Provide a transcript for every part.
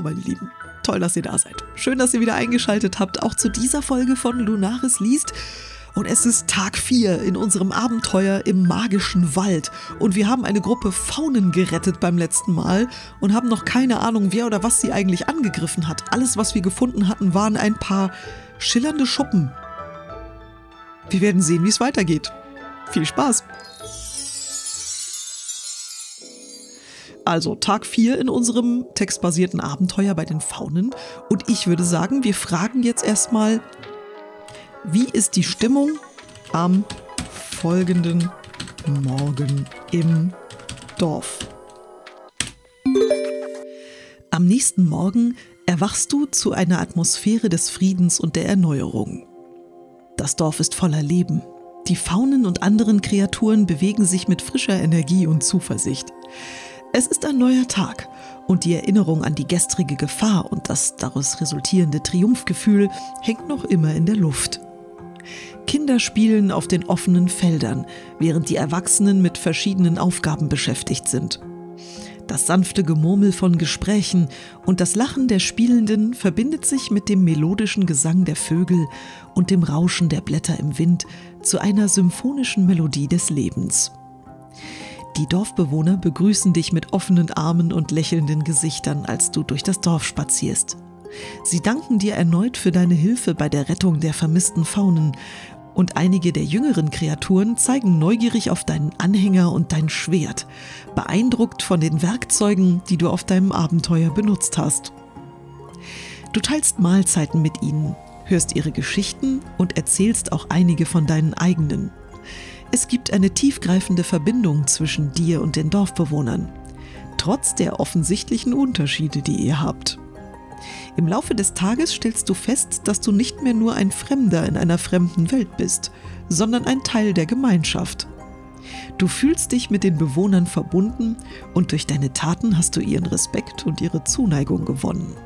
Hallo meine Lieben, toll, dass ihr da seid. Schön, dass ihr wieder eingeschaltet habt, auch zu dieser Folge von Lunaris liest. Und es ist Tag 4 in unserem Abenteuer im magischen Wald. Und wir haben eine Gruppe Faunen gerettet beim letzten Mal und haben noch keine Ahnung, wer oder was sie eigentlich angegriffen hat. Alles, was wir gefunden hatten, waren ein paar schillernde Schuppen. Wir werden sehen, wie es weitergeht. Viel Spaß! Also Tag 4 in unserem textbasierten Abenteuer bei den Faunen. Und ich würde sagen, wir fragen jetzt erstmal, wie ist die Stimmung am folgenden Morgen im Dorf? Am nächsten Morgen erwachst du zu einer Atmosphäre des Friedens und der Erneuerung. Das Dorf ist voller Leben. Die Faunen und anderen Kreaturen bewegen sich mit frischer Energie und Zuversicht. Es ist ein neuer Tag und die Erinnerung an die gestrige Gefahr und das daraus resultierende Triumphgefühl hängt noch immer in der Luft. Kinder spielen auf den offenen Feldern, während die Erwachsenen mit verschiedenen Aufgaben beschäftigt sind. Das sanfte Gemurmel von Gesprächen und das Lachen der Spielenden verbindet sich mit dem melodischen Gesang der Vögel und dem Rauschen der Blätter im Wind zu einer symphonischen Melodie des Lebens. Die Dorfbewohner begrüßen dich mit offenen Armen und lächelnden Gesichtern, als du durch das Dorf spazierst. Sie danken dir erneut für deine Hilfe bei der Rettung der vermissten Faunen und einige der jüngeren Kreaturen zeigen neugierig auf deinen Anhänger und dein Schwert, beeindruckt von den Werkzeugen, die du auf deinem Abenteuer benutzt hast. Du teilst Mahlzeiten mit ihnen, hörst ihre Geschichten und erzählst auch einige von deinen eigenen. Es gibt eine tiefgreifende Verbindung zwischen dir und den Dorfbewohnern, trotz der offensichtlichen Unterschiede, die ihr habt. Im Laufe des Tages stellst du fest, dass du nicht mehr nur ein Fremder in einer fremden Welt bist, sondern ein Teil der Gemeinschaft. Du fühlst dich mit den Bewohnern verbunden und durch deine Taten hast du ihren Respekt und ihre Zuneigung gewonnen.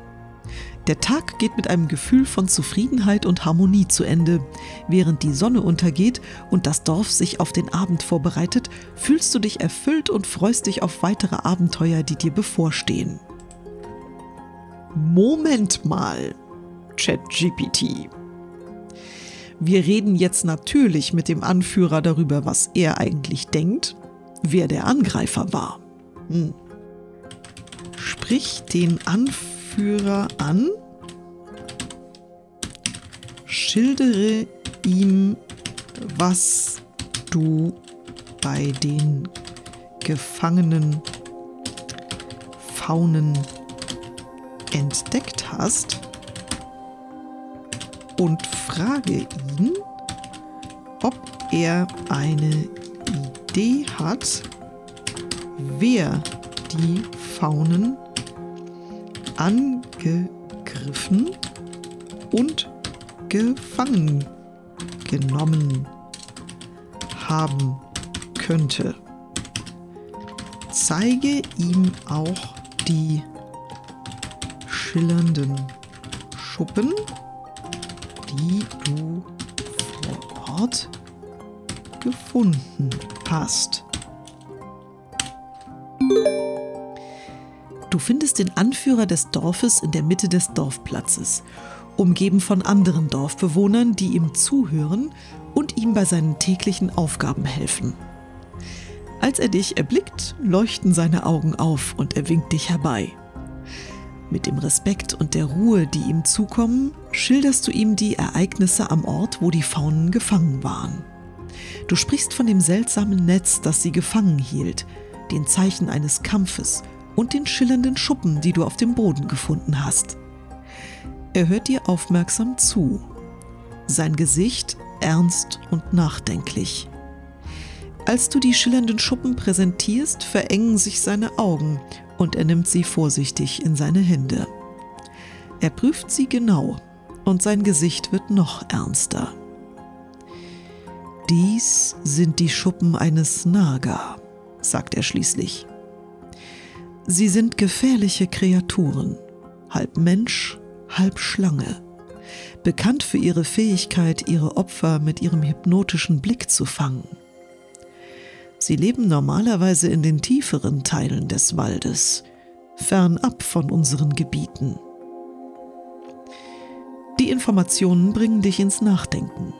Der Tag geht mit einem Gefühl von Zufriedenheit und Harmonie zu Ende. Während die Sonne untergeht und das Dorf sich auf den Abend vorbereitet, fühlst du dich erfüllt und freust dich auf weitere Abenteuer, die dir bevorstehen. Moment mal, ChatGPT. Wir reden jetzt natürlich mit dem Anführer darüber, was er eigentlich denkt, wer der Angreifer war. Hm. Sprich den Anführer Führer an, schildere ihm, was du bei den gefangenen Faunen entdeckt hast. Und frage ihn, ob er eine Idee hat, wer die Faunen angegriffen und gefangen genommen haben könnte. Zeige ihm auch die schillernden Schuppen, die du vor Ort gefunden hast. Du findest den Anführer des Dorfes in der Mitte des Dorfplatzes, umgeben von anderen Dorfbewohnern, die ihm zuhören und ihm bei seinen täglichen Aufgaben helfen. Als er dich erblickt, leuchten seine Augen auf und er winkt dich herbei. Mit dem Respekt und der Ruhe, die ihm zukommen, schilderst du ihm die Ereignisse am Ort, wo die Faunen gefangen waren. Du sprichst von dem seltsamen Netz, das sie gefangen hielt, den Zeichen eines Kampfes und den schillernden Schuppen, die du auf dem Boden gefunden hast. Er hört dir aufmerksam zu. Sein Gesicht ernst und nachdenklich. Als du die schillernden Schuppen präsentierst, verengen sich seine Augen und er nimmt sie vorsichtig in seine Hände. Er prüft sie genau und sein Gesicht wird noch ernster. Dies sind die Schuppen eines Naga, sagt er schließlich. Sie sind gefährliche Kreaturen, halb Mensch, halb Schlange, bekannt für ihre Fähigkeit, ihre Opfer mit ihrem hypnotischen Blick zu fangen. Sie leben normalerweise in den tieferen Teilen des Waldes, fernab von unseren Gebieten. Die Informationen bringen dich ins Nachdenken.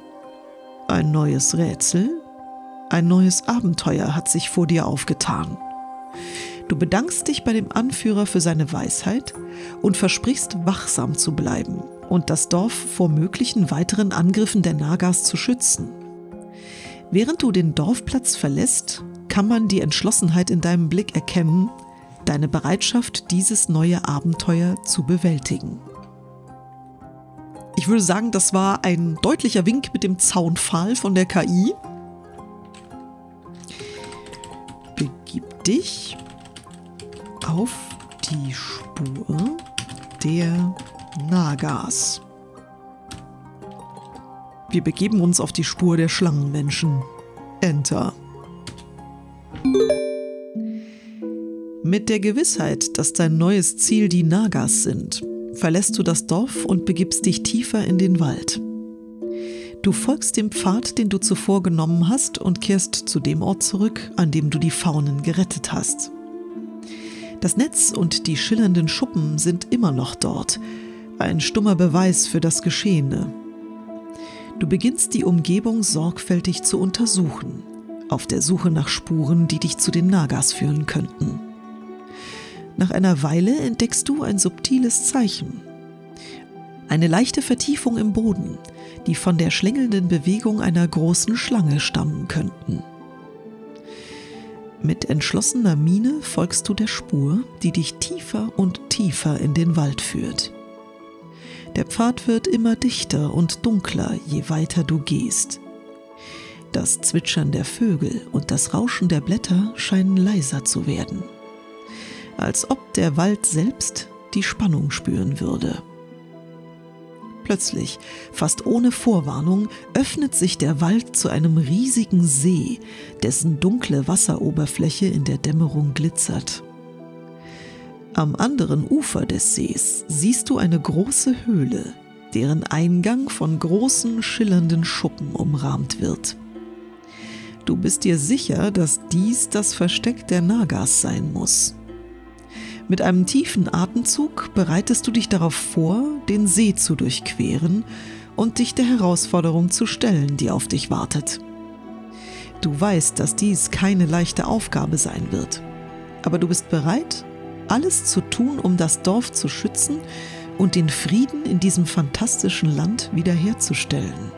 Ein neues Rätsel, ein neues Abenteuer hat sich vor dir aufgetan. Du bedankst dich bei dem Anführer für seine Weisheit und versprichst wachsam zu bleiben und das Dorf vor möglichen weiteren Angriffen der Nagas zu schützen. Während du den Dorfplatz verlässt, kann man die Entschlossenheit in deinem Blick erkennen, deine Bereitschaft, dieses neue Abenteuer zu bewältigen. Ich würde sagen, das war ein deutlicher Wink mit dem Zaunpfahl von der KI. Begib dich auf die Spur der Nagas. Wir begeben uns auf die Spur der Schlangenmenschen. Enter. Mit der Gewissheit, dass dein neues Ziel die Nagas sind, verlässt du das Dorf und begibst dich tiefer in den Wald. Du folgst dem Pfad, den du zuvor genommen hast, und kehrst zu dem Ort zurück, an dem du die Faunen gerettet hast. Das Netz und die schillernden Schuppen sind immer noch dort, ein stummer Beweis für das Geschehene. Du beginnst die Umgebung sorgfältig zu untersuchen, auf der Suche nach Spuren, die dich zu den Nagas führen könnten. Nach einer Weile entdeckst du ein subtiles Zeichen. Eine leichte Vertiefung im Boden, die von der schlängelnden Bewegung einer großen Schlange stammen könnten. Mit entschlossener Miene folgst du der Spur, die dich tiefer und tiefer in den Wald führt. Der Pfad wird immer dichter und dunkler, je weiter du gehst. Das Zwitschern der Vögel und das Rauschen der Blätter scheinen leiser zu werden als ob der Wald selbst die Spannung spüren würde. Plötzlich, fast ohne Vorwarnung, öffnet sich der Wald zu einem riesigen See, dessen dunkle Wasseroberfläche in der Dämmerung glitzert. Am anderen Ufer des Sees siehst du eine große Höhle, deren Eingang von großen schillernden Schuppen umrahmt wird. Du bist dir sicher, dass dies das Versteck der Nagas sein muss. Mit einem tiefen Atemzug bereitest du dich darauf vor, den See zu durchqueren und dich der Herausforderung zu stellen, die auf dich wartet. Du weißt, dass dies keine leichte Aufgabe sein wird, aber du bist bereit, alles zu tun, um das Dorf zu schützen und den Frieden in diesem fantastischen Land wiederherzustellen.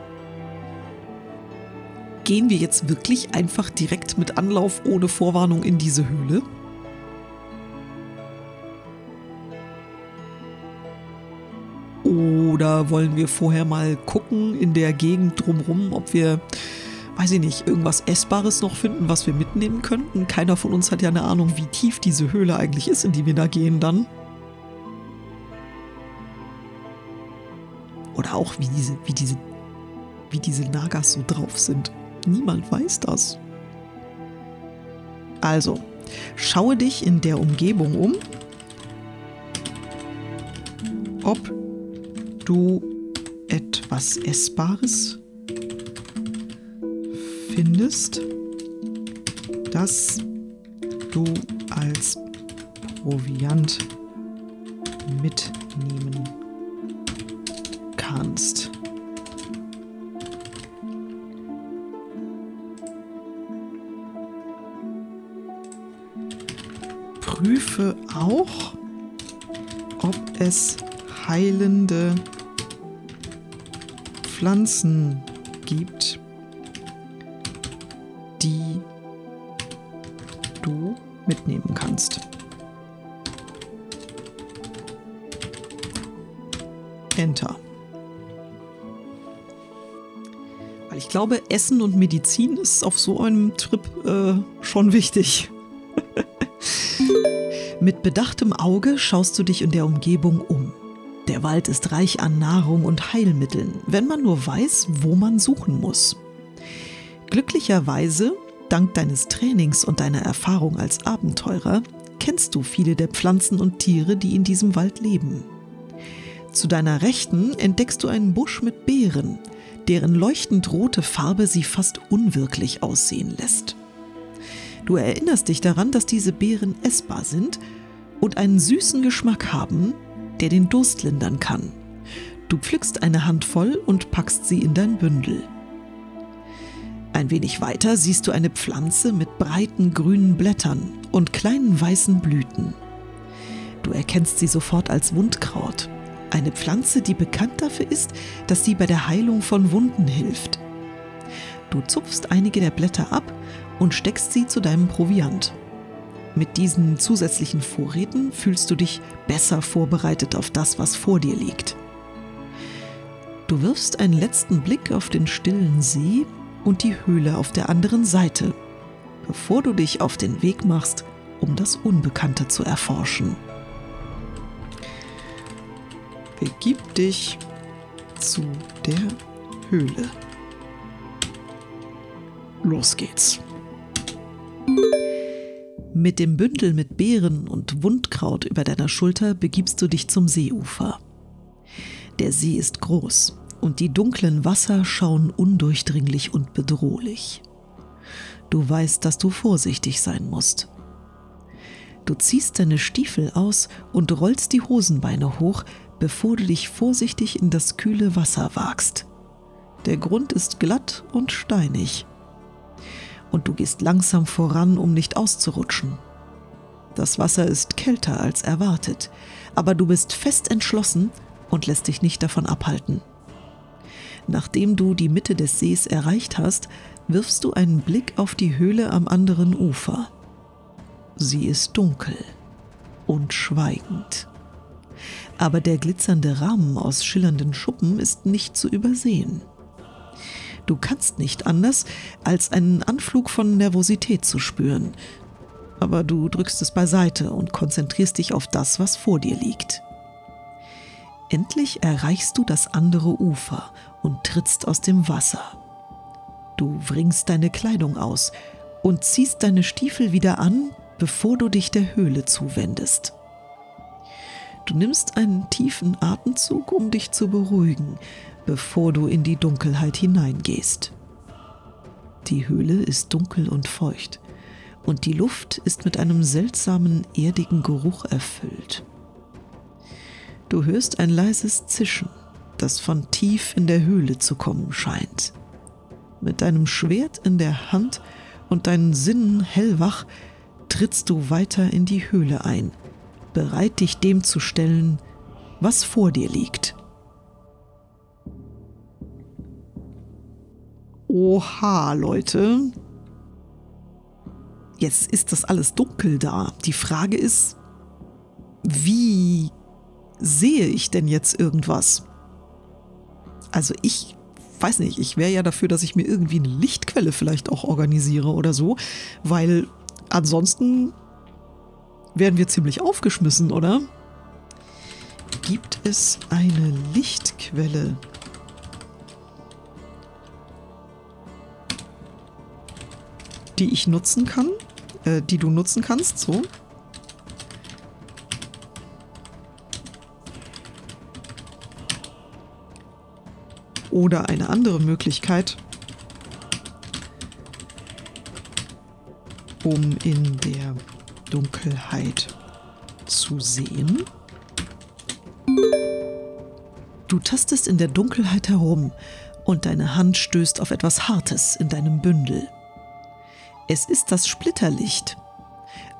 Gehen wir jetzt wirklich einfach direkt mit Anlauf ohne Vorwarnung in diese Höhle? Oder wollen wir vorher mal gucken in der Gegend drumherum, ob wir, weiß ich nicht, irgendwas Essbares noch finden, was wir mitnehmen könnten? Keiner von uns hat ja eine Ahnung, wie tief diese Höhle eigentlich ist, in die wir da gehen dann. Oder auch wie diese, wie diese, wie diese Nagas so drauf sind. Niemand weiß das. Also, schaue dich in der Umgebung um, ob du etwas Essbares findest, das du als Proviant mitnehmen kannst. Prüfe auch, ob es heilende Pflanzen gibt, die du mitnehmen kannst. Enter. Weil ich glaube, Essen und Medizin ist auf so einem Trip äh, schon wichtig. Mit bedachtem Auge schaust du dich in der Umgebung um. Der Wald ist reich an Nahrung und Heilmitteln, wenn man nur weiß, wo man suchen muss. Glücklicherweise, dank deines Trainings und deiner Erfahrung als Abenteurer, kennst du viele der Pflanzen und Tiere, die in diesem Wald leben. Zu deiner Rechten entdeckst du einen Busch mit Beeren, deren leuchtend rote Farbe sie fast unwirklich aussehen lässt. Du erinnerst dich daran, dass diese Beeren essbar sind und einen süßen Geschmack haben, der den Durst lindern kann. Du pflückst eine Handvoll und packst sie in dein Bündel. Ein wenig weiter siehst du eine Pflanze mit breiten grünen Blättern und kleinen weißen Blüten. Du erkennst sie sofort als Wundkraut, eine Pflanze, die bekannt dafür ist, dass sie bei der Heilung von Wunden hilft. Du zupfst einige der Blätter ab und steckst sie zu deinem Proviant. Mit diesen zusätzlichen Vorräten fühlst du dich besser vorbereitet auf das, was vor dir liegt. Du wirfst einen letzten Blick auf den stillen See und die Höhle auf der anderen Seite, bevor du dich auf den Weg machst, um das Unbekannte zu erforschen. Begib dich zu der Höhle. Los geht's. Mit dem Bündel mit Beeren und Wundkraut über deiner Schulter begibst du dich zum Seeufer. Der See ist groß und die dunklen Wasser schauen undurchdringlich und bedrohlich. Du weißt, dass du vorsichtig sein musst. Du ziehst deine Stiefel aus und rollst die Hosenbeine hoch, bevor du dich vorsichtig in das kühle Wasser wagst. Der Grund ist glatt und steinig und du gehst langsam voran, um nicht auszurutschen. Das Wasser ist kälter als erwartet, aber du bist fest entschlossen und lässt dich nicht davon abhalten. Nachdem du die Mitte des Sees erreicht hast, wirfst du einen Blick auf die Höhle am anderen Ufer. Sie ist dunkel und schweigend. Aber der glitzernde Rahmen aus schillernden Schuppen ist nicht zu übersehen. Du kannst nicht anders, als einen Anflug von Nervosität zu spüren. Aber du drückst es beiseite und konzentrierst dich auf das, was vor dir liegt. Endlich erreichst du das andere Ufer und trittst aus dem Wasser. Du wringst deine Kleidung aus und ziehst deine Stiefel wieder an, bevor du dich der Höhle zuwendest. Du nimmst einen tiefen Atemzug, um dich zu beruhigen, bevor du in die Dunkelheit hineingehst. Die Höhle ist dunkel und feucht und die Luft ist mit einem seltsamen, erdigen Geruch erfüllt. Du hörst ein leises Zischen, das von tief in der Höhle zu kommen scheint. Mit deinem Schwert in der Hand und deinen Sinnen hellwach trittst du weiter in die Höhle ein, bereit dich dem zu stellen, was vor dir liegt. Oha, Leute. Jetzt ist das alles dunkel da. Die Frage ist, wie sehe ich denn jetzt irgendwas? Also ich weiß nicht, ich wäre ja dafür, dass ich mir irgendwie eine Lichtquelle vielleicht auch organisiere oder so, weil ansonsten werden wir ziemlich aufgeschmissen, oder? Gibt es eine Lichtquelle? Die ich nutzen kann, äh, die du nutzen kannst, so. Oder eine andere Möglichkeit, um in der Dunkelheit zu sehen. Du tastest in der Dunkelheit herum und deine Hand stößt auf etwas Hartes in deinem Bündel. Es ist das Splitterlicht,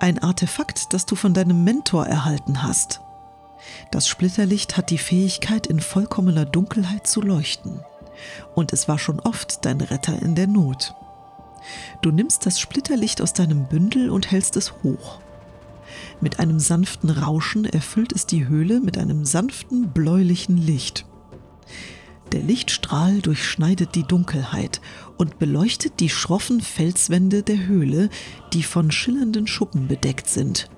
ein Artefakt, das du von deinem Mentor erhalten hast. Das Splitterlicht hat die Fähigkeit, in vollkommener Dunkelheit zu leuchten. Und es war schon oft dein Retter in der Not. Du nimmst das Splitterlicht aus deinem Bündel und hältst es hoch. Mit einem sanften Rauschen erfüllt es die Höhle mit einem sanften, bläulichen Licht. Der Lichtstrahl durchschneidet die Dunkelheit und beleuchtet die schroffen Felswände der Höhle, die von schillernden Schuppen bedeckt sind.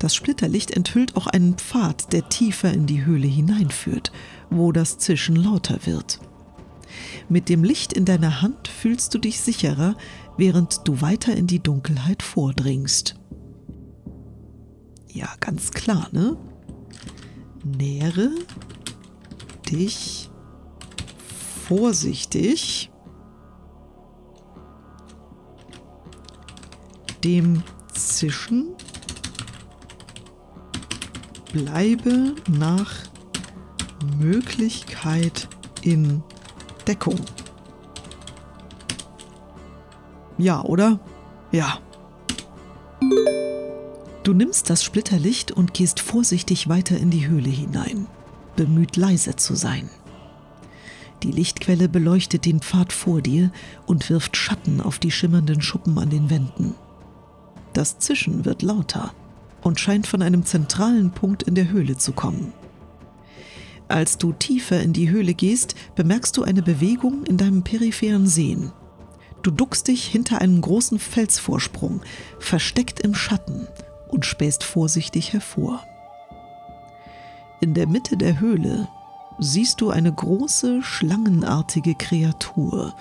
Das Splitterlicht enthüllt auch einen Pfad, der tiefer in die Höhle hineinführt, wo das Zischen lauter wird. Mit dem Licht in deiner Hand fühlst du dich sicherer, während du weiter in die Dunkelheit vordringst. Ja, ganz klar, ne? Nähere dich vorsichtig dem Zischen Bleibe nach Möglichkeit in Deckung. Ja, oder? Ja. Du nimmst das Splitterlicht und gehst vorsichtig weiter in die Höhle hinein, bemüht leise zu sein. Die Lichtquelle beleuchtet den Pfad vor dir und wirft Schatten auf die schimmernden Schuppen an den Wänden. Das Zischen wird lauter und scheint von einem zentralen Punkt in der Höhle zu kommen. Als du tiefer in die Höhle gehst, bemerkst du eine Bewegung in deinem peripheren Sehen. Du duckst dich hinter einem großen Felsvorsprung, versteckt im Schatten, und spähst vorsichtig hervor. In der Mitte der Höhle siehst du eine große, schlangenartige Kreatur,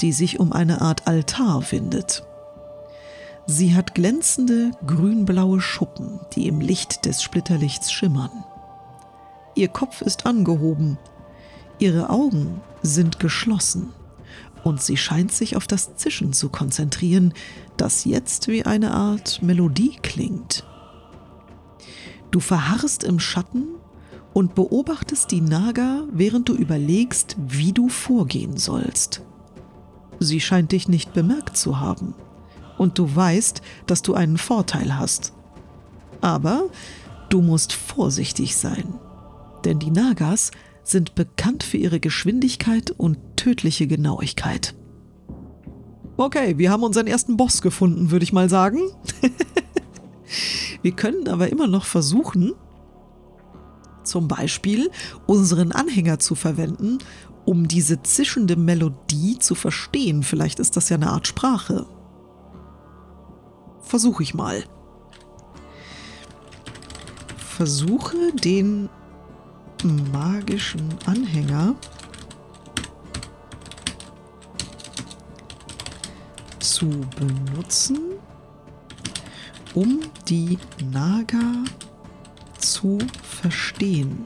die sich um eine Art Altar windet. Sie hat glänzende, grünblaue Schuppen, die im Licht des Splitterlichts schimmern. Ihr Kopf ist angehoben, ihre Augen sind geschlossen und sie scheint sich auf das Zischen zu konzentrieren, das jetzt wie eine Art Melodie klingt. Du verharrst im Schatten und beobachtest die Naga, während du überlegst, wie du vorgehen sollst. Sie scheint dich nicht bemerkt zu haben und du weißt, dass du einen Vorteil hast. Aber du musst vorsichtig sein, denn die Nagas sind bekannt für ihre Geschwindigkeit und tödliche Genauigkeit. Okay, wir haben unseren ersten Boss gefunden, würde ich mal sagen. wir können aber immer noch versuchen, zum Beispiel unseren Anhänger zu verwenden, um diese zischende Melodie zu verstehen. Vielleicht ist das ja eine Art Sprache. Versuche ich mal. Versuche den magischen Anhänger zu benutzen, um die Naga zu verstehen.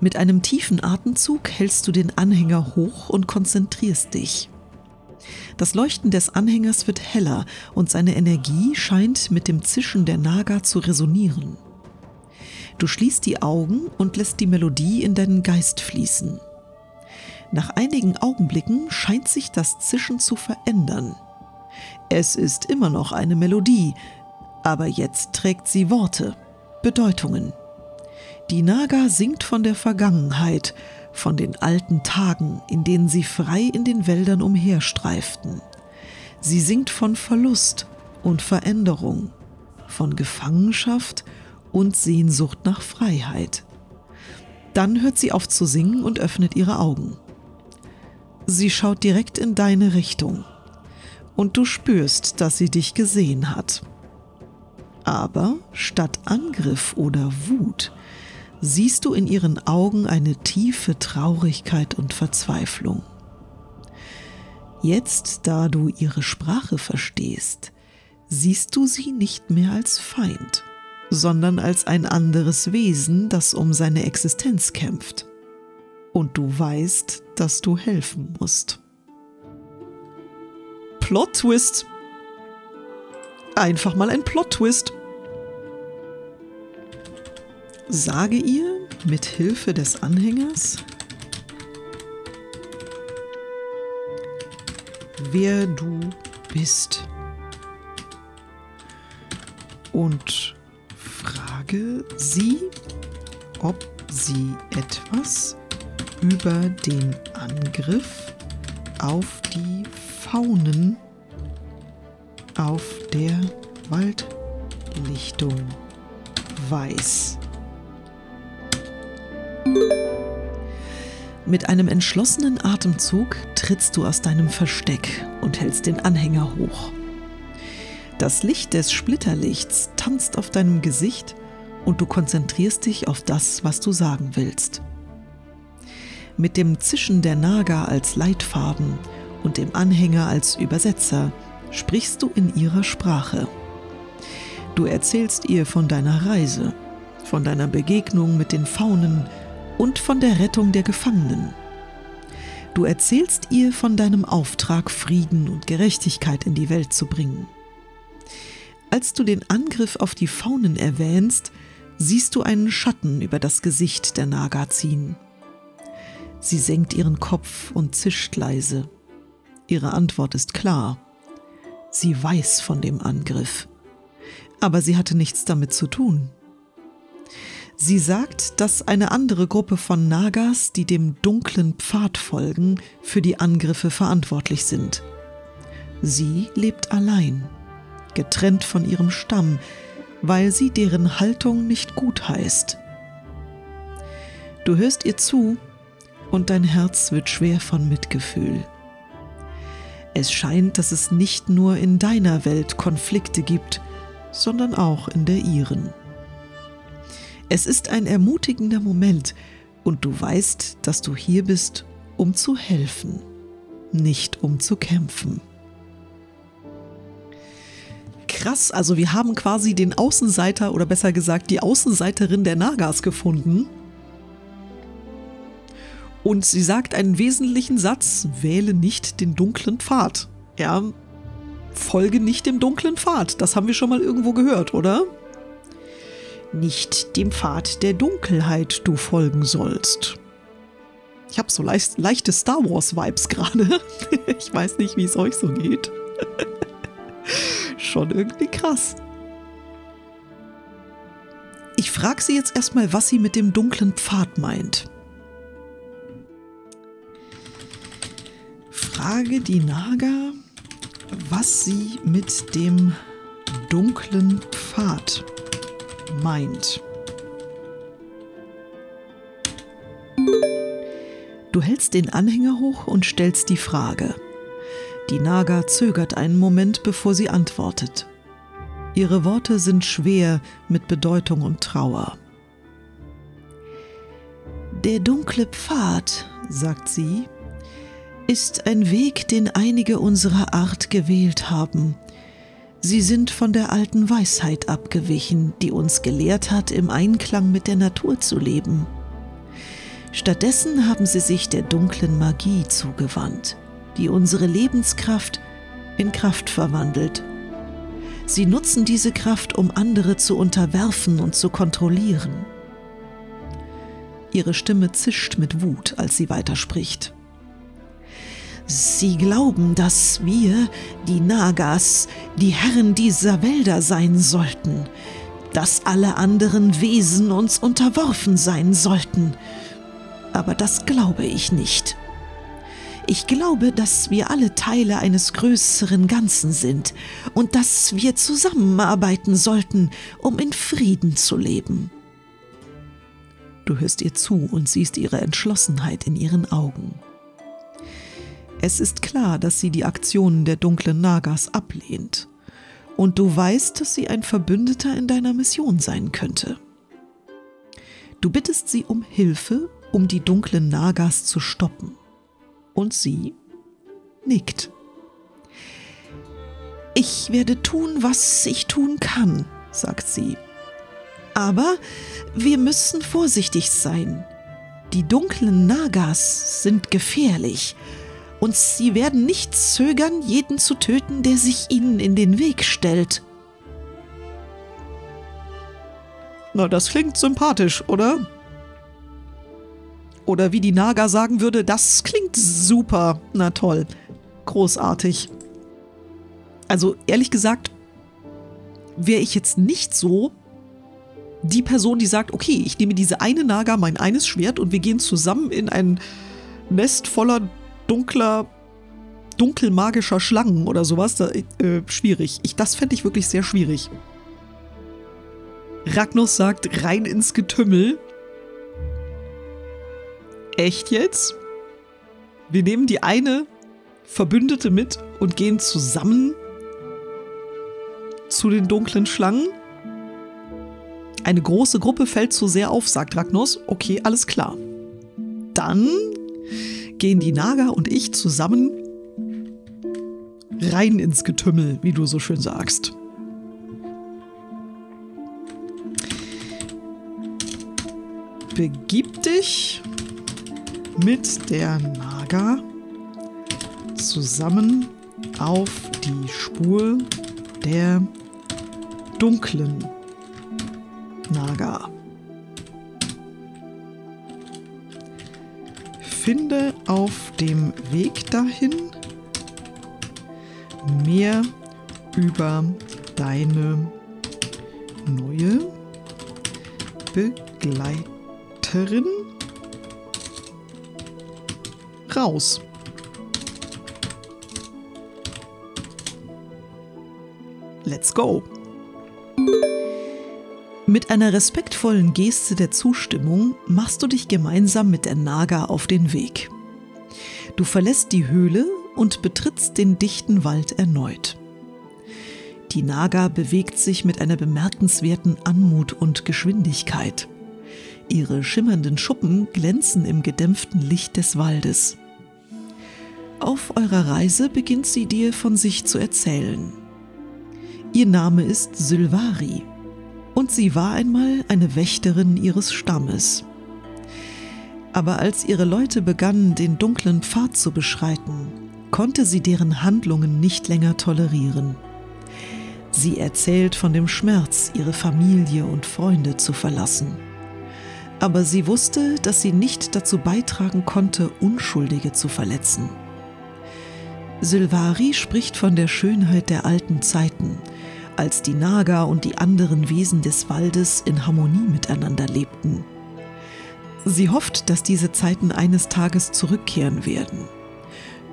Mit einem tiefen Atemzug hältst du den Anhänger hoch und konzentrierst dich. Das Leuchten des Anhängers wird heller und seine Energie scheint mit dem Zischen der Naga zu resonieren. Du schließt die Augen und lässt die Melodie in deinen Geist fließen. Nach einigen Augenblicken scheint sich das Zischen zu verändern. Es ist immer noch eine Melodie, aber jetzt trägt sie Worte, Bedeutungen. Die Naga singt von der Vergangenheit, von den alten Tagen, in denen sie frei in den Wäldern umherstreiften. Sie singt von Verlust und Veränderung, von Gefangenschaft und Sehnsucht nach Freiheit. Dann hört sie auf zu singen und öffnet ihre Augen. Sie schaut direkt in deine Richtung und du spürst, dass sie dich gesehen hat. Aber statt Angriff oder Wut siehst du in ihren Augen eine tiefe Traurigkeit und Verzweiflung. Jetzt, da du ihre Sprache verstehst, siehst du sie nicht mehr als Feind, sondern als ein anderes Wesen, das um seine Existenz kämpft. Und du weißt, dass du helfen musst. Plot-Twist. Einfach mal ein Plot-Twist. Sage ihr mit Hilfe des Anhängers, wer du bist. Und frage sie, ob sie etwas über den Angriff auf die Faunen auf der Waldlichtung weiß. Mit einem entschlossenen Atemzug trittst du aus deinem Versteck und hältst den Anhänger hoch. Das Licht des Splitterlichts tanzt auf deinem Gesicht und du konzentrierst dich auf das, was du sagen willst. Mit dem Zischen der Naga als Leitfaden und dem Anhänger als Übersetzer sprichst du in ihrer Sprache. Du erzählst ihr von deiner Reise, von deiner Begegnung mit den Faunen und von der Rettung der Gefangenen. Du erzählst ihr von deinem Auftrag, Frieden und Gerechtigkeit in die Welt zu bringen. als du den Angriff auf die Faunen erwähnst, siehst du einen Schatten über das Gesicht der Naga ziehen. Sie senkt ihren Kopf und zischt leise. Ihre Antwort ist klar. Sie weiß von dem Angriff. Aber sie hatte nichts damit zu tun. Sie sagt, dass eine andere Gruppe von Nagas, die dem dunklen Pfad folgen, für die Angriffe verantwortlich sind. Sie lebt allein, getrennt von ihrem Stamm, weil sie deren Haltung nicht gut heißt. Du hörst ihr zu und dein Herz wird schwer von Mitgefühl. Es scheint, dass es nicht nur in deiner Welt Konflikte gibt, sondern auch in der ihren. Es ist ein ermutigender Moment und du weißt, dass du hier bist, um zu helfen, nicht um zu kämpfen. Krass, also wir haben quasi den Außenseiter oder besser gesagt die Außenseiterin der Nagas gefunden. Und sie sagt einen wesentlichen Satz, wähle nicht den dunklen Pfad. Ja, folge nicht dem dunklen Pfad. Das haben wir schon mal irgendwo gehört, oder? Nicht dem Pfad der Dunkelheit du folgen sollst. Ich habe so leicht, leichte Star Wars-Vibes gerade. ich weiß nicht, wie es euch so geht. Schon irgendwie krass. Ich frage sie jetzt erstmal, was sie mit dem dunklen Pfad meint. Frage die Naga, was sie mit dem dunklen Pfad meint. Du hältst den Anhänger hoch und stellst die Frage. Die Naga zögert einen Moment, bevor sie antwortet. Ihre Worte sind schwer mit Bedeutung und Trauer. Der dunkle Pfad, sagt sie, ist ein Weg, den einige unserer Art gewählt haben, Sie sind von der alten Weisheit abgewichen, die uns gelehrt hat, im Einklang mit der Natur zu leben. Stattdessen haben sie sich der dunklen Magie zugewandt, die unsere Lebenskraft in Kraft verwandelt. Sie nutzen diese Kraft, um andere zu unterwerfen und zu kontrollieren. Ihre Stimme zischt mit Wut, als sie weiterspricht. Sie glauben, dass wir, die Nagas, die Herren dieser Wälder sein sollten, dass alle anderen Wesen uns unterworfen sein sollten. Aber das glaube ich nicht. Ich glaube, dass wir alle Teile eines größeren Ganzen sind und dass wir zusammenarbeiten sollten, um in Frieden zu leben. Du hörst ihr zu und siehst ihre Entschlossenheit in ihren Augen. Es ist klar, dass sie die Aktionen der dunklen Nagas ablehnt. Und du weißt, dass sie ein Verbündeter in deiner Mission sein könnte. Du bittest sie um Hilfe, um die dunklen Nagas zu stoppen. Und sie nickt. Ich werde tun, was ich tun kann, sagt sie. Aber wir müssen vorsichtig sein. Die dunklen Nagas sind gefährlich und sie werden nicht zögern, jeden zu töten, der sich ihnen in den Weg stellt. Na, das klingt sympathisch, oder? Oder wie die Naga sagen würde, das klingt super. Na toll. Großartig. Also ehrlich gesagt, wäre ich jetzt nicht so die Person, die sagt, okay, ich nehme diese eine Naga, mein eines Schwert und wir gehen zusammen in ein Nest voller dunkler, dunkelmagischer Schlangen oder sowas, da, äh, schwierig. Ich, das fände ich wirklich sehr schwierig. Ragnos sagt rein ins Getümmel. Echt jetzt? Wir nehmen die eine Verbündete mit und gehen zusammen zu den dunklen Schlangen. Eine große Gruppe fällt zu sehr auf, sagt Ragnos. Okay, alles klar. Dann gehen die Naga und ich zusammen rein ins Getümmel, wie du so schön sagst. Begib dich mit der Naga zusammen auf die Spur der dunklen Naga. Finde auf dem Weg dahin mehr über deine neue Begleiterin raus. Let's go! Mit einer respektvollen Geste der Zustimmung machst du dich gemeinsam mit der Naga auf den Weg. Du verlässt die Höhle und betrittst den dichten Wald erneut. Die Naga bewegt sich mit einer bemerkenswerten Anmut und Geschwindigkeit. Ihre schimmernden Schuppen glänzen im gedämpften Licht des Waldes. Auf eurer Reise beginnt sie dir von sich zu erzählen. Ihr Name ist Sylvari und sie war einmal eine Wächterin ihres Stammes. Aber als ihre Leute begannen, den dunklen Pfad zu beschreiten, konnte sie deren Handlungen nicht länger tolerieren. Sie erzählt von dem Schmerz, ihre Familie und Freunde zu verlassen. Aber sie wusste, dass sie nicht dazu beitragen konnte, Unschuldige zu verletzen. Sylvari spricht von der Schönheit der alten Zeiten, als die Naga und die anderen Wesen des Waldes in Harmonie miteinander lebten. Sie hofft, dass diese Zeiten eines Tages zurückkehren werden.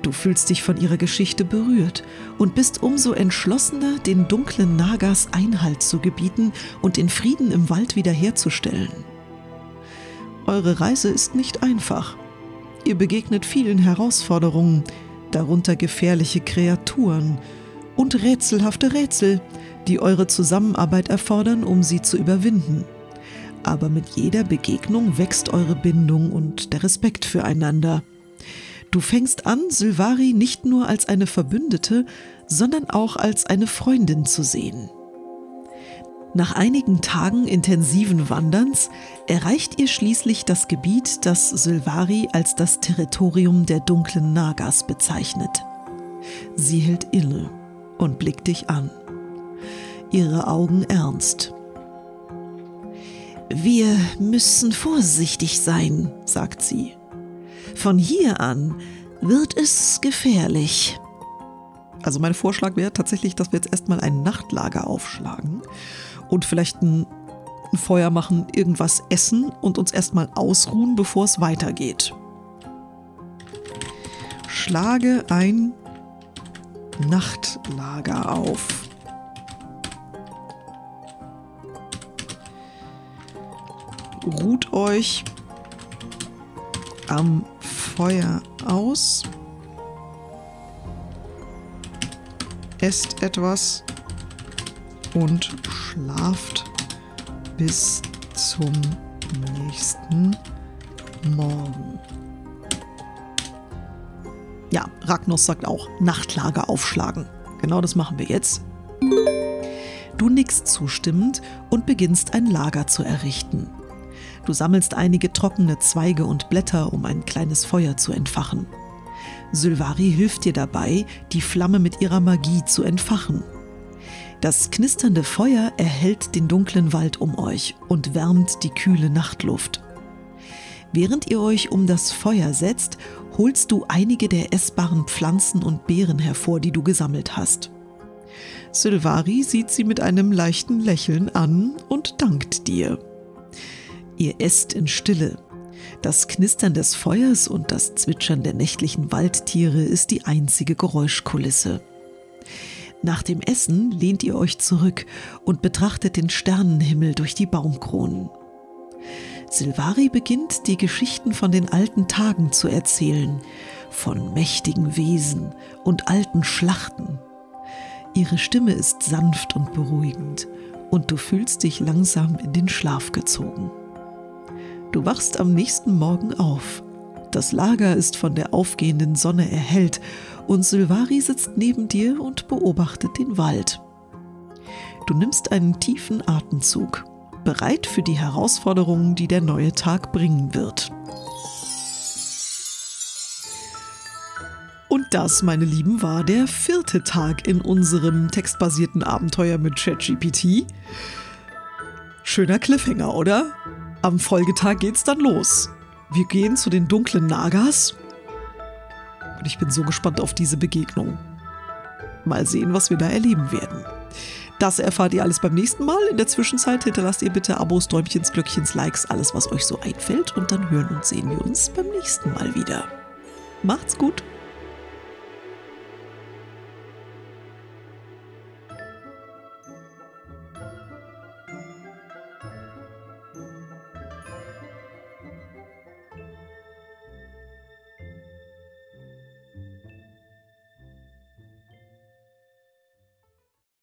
Du fühlst dich von ihrer Geschichte berührt und bist umso entschlossener, den dunklen Nagas Einhalt zu gebieten und den Frieden im Wald wiederherzustellen. Eure Reise ist nicht einfach. Ihr begegnet vielen Herausforderungen, darunter gefährliche Kreaturen und rätselhafte Rätsel, die eure Zusammenarbeit erfordern, um sie zu überwinden. Aber mit jeder Begegnung wächst eure Bindung und der Respekt füreinander. Du fängst an, Sylvari nicht nur als eine Verbündete, sondern auch als eine Freundin zu sehen. Nach einigen Tagen intensiven Wanderns erreicht ihr schließlich das Gebiet, das Sylvari als das Territorium der dunklen Nagas bezeichnet. Sie hält inne und blickt dich an ihre Augen ernst. Wir müssen vorsichtig sein, sagt sie. Von hier an wird es gefährlich. Also mein Vorschlag wäre tatsächlich, dass wir jetzt erstmal ein Nachtlager aufschlagen und vielleicht ein, Feuer machen, irgendwas essen und uns erstmal ausruhen, bevor es weitergeht. Schlage ein Nachtlager auf. ruht euch am Feuer aus, esst etwas und schlaft bis zum nächsten Morgen. Ja, Ragnos sagt auch, Nachtlager aufschlagen. Genau das machen wir jetzt. Du nickst zustimmend und beginnst ein Lager zu errichten. Du sammelst einige trockene Zweige und Blätter, um ein kleines Feuer zu entfachen. Sylvari hilft dir dabei, die Flamme mit ihrer Magie zu entfachen. Das knisternde Feuer erhellt den dunklen Wald um euch und wärmt die kühle Nachtluft. Während ihr euch um das Feuer setzt, holst du einige der essbaren Pflanzen und Beeren hervor, die du gesammelt hast. Sylvari sieht sie mit einem leichten Lächeln an und dankt dir. Ihr esst in Stille. Das Knistern des Feuers und das Zwitschern der nächtlichen Waldtiere ist die einzige Geräuschkulisse. Nach dem Essen lehnt ihr euch zurück und betrachtet den Sternenhimmel durch die Baumkronen. Silvari beginnt, die Geschichten von den alten Tagen zu erzählen, von mächtigen Wesen und alten Schlachten. Ihre Stimme ist sanft und beruhigend, und du fühlst dich langsam in den Schlaf gezogen. Du wachst am nächsten Morgen auf. Das Lager ist von der aufgehenden Sonne erhellt und Sylvari sitzt neben dir und beobachtet den Wald. Du nimmst einen tiefen Atemzug, bereit für die Herausforderungen, die der neue Tag bringen wird. Und Das, meine Lieben, war der vierte Tag in unserem textbasierten Abenteuer mit ChatGPT. Schöner Cliffhanger, oder? Am Folgetag geht's dann los. Wir gehen zu den dunklen Nagas. Und ich bin so gespannt auf diese Begegnung. Mal sehen, was wir da erleben werden. Das erfahrt ihr alles beim nächsten Mal. In der Zwischenzeit hinterlasst ihr bitte Abos, Däumchens, Glöckchens, Likes, alles, was euch so einfällt. Und dann hören und sehen wir uns beim nächsten Mal wieder. Macht's gut!